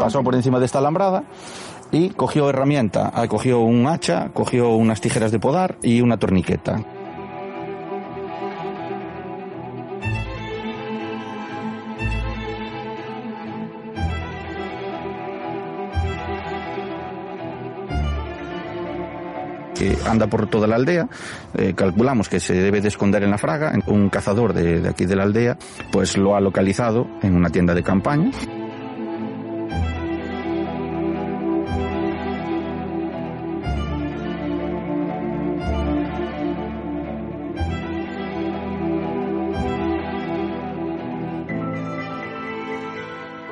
Pasó por encima de esta alambrada y cogió herramienta, Ah, cogió un hacha, cogió unas tijeras de podar y una torniqueta. que anda por toda la aldea, eh, calculamos que se debe de esconder en la fraga, un cazador de, de aquí de la aldea pues lo ha localizado en una tienda de campaña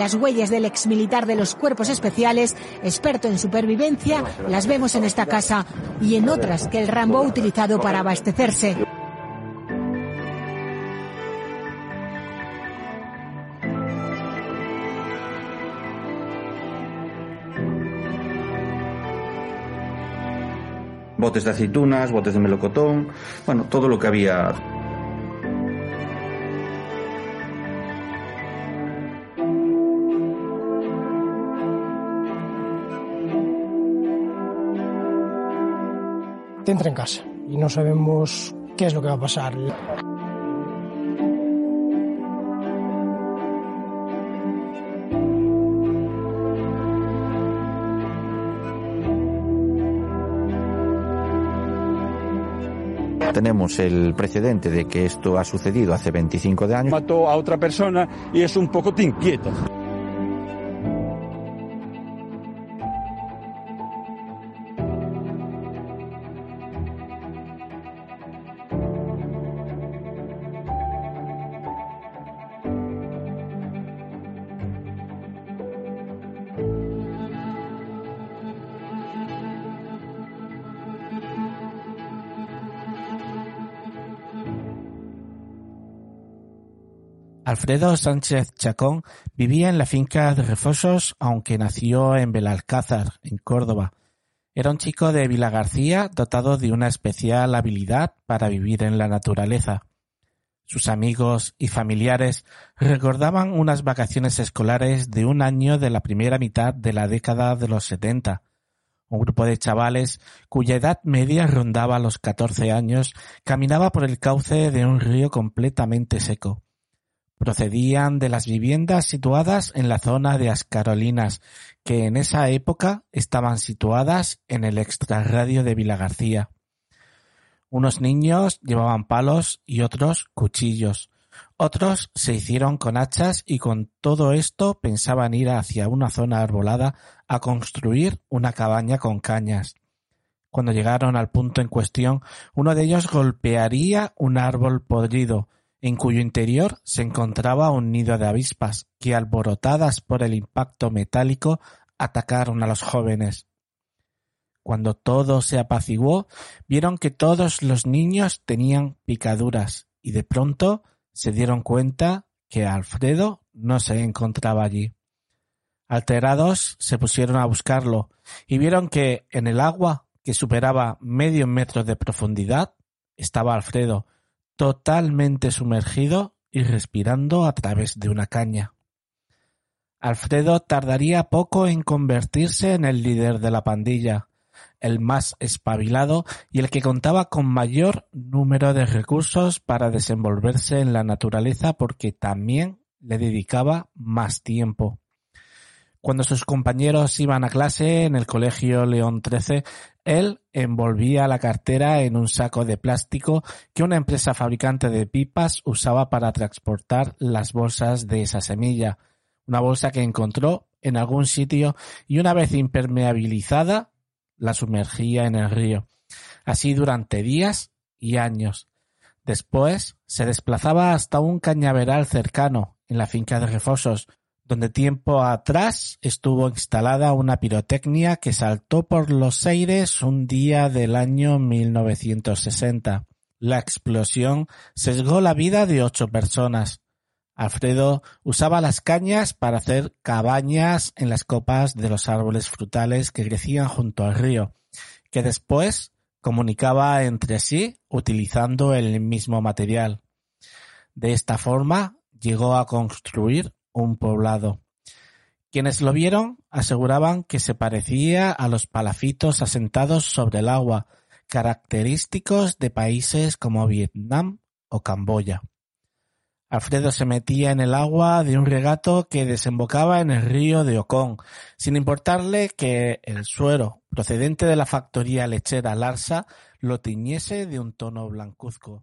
Las huellas del exmilitar de los cuerpos especiales, experto en supervivencia, las vemos en esta casa y en otras que el Rambo ha utilizado para abastecerse. botes de aceitunas, botes de melocotón, bueno, todo lo que había. Te entra en casa y no sabemos qué es lo que va a pasar. Tenemos el precedente de que esto ha sucedido hace 25 de años. mató a otra persona y es un poco te inquieta. Alfredo Sánchez Chacón vivía en la finca de Refosos, aunque nació en Belalcázar, en Córdoba. Era un chico de Vilagarcía dotado de una especial habilidad para vivir en la naturaleza. Sus amigos y familiares recordaban unas vacaciones escolares de un año de la primera mitad de la década de los setenta. Un grupo de chavales cuya edad media rondaba los catorce años caminaba por el cauce de un río completamente seco procedían de las viviendas situadas en la zona de Ascarolinas, que en esa época estaban situadas en el extrarradio de Vilagarcía. Unos niños llevaban palos y otros cuchillos. Otros se hicieron con hachas y con todo esto pensaban ir hacia una zona arbolada a construir una cabaña con cañas. Cuando llegaron al punto en cuestión, uno de ellos golpearía un árbol podrido, en cuyo interior se encontraba un nido de avispas, que alborotadas por el impacto metálico atacaron a los jóvenes. Cuando todo se apaciguó, vieron que todos los niños tenían picaduras y de pronto se dieron cuenta que Alfredo no se encontraba allí. Alterados se pusieron a buscarlo y vieron que en el agua que superaba medio metro de profundidad estaba Alfredo, totalmente sumergido y respirando a través de una caña. Alfredo tardaría poco en convertirse en el líder de la pandilla, el más espabilado y el que contaba con mayor número de recursos para desenvolverse en la naturaleza porque también le dedicaba más tiempo. Cuando sus compañeros iban a clase en el colegio León XIII, él envolvía la cartera en un saco de plástico que una empresa fabricante de pipas usaba para transportar las bolsas de esa semilla, una bolsa que encontró en algún sitio y una vez impermeabilizada la sumergía en el río. Así durante días y años. Después se desplazaba hasta un cañaveral cercano, en la finca de Refosos, donde tiempo atrás estuvo instalada una pirotecnia que saltó por los aires un día del año 1960. La explosión sesgó la vida de ocho personas. Alfredo usaba las cañas para hacer cabañas en las copas de los árboles frutales que crecían junto al río, que después comunicaba entre sí utilizando el mismo material. De esta forma llegó a construir un poblado. Quienes lo vieron aseguraban que se parecía a los palafitos asentados sobre el agua, característicos de países como Vietnam o Camboya. Alfredo se metía en el agua de un regato que desembocaba en el río de Ocón, sin importarle que el suero procedente de la factoría lechera Larsa lo tiñese de un tono blancuzco.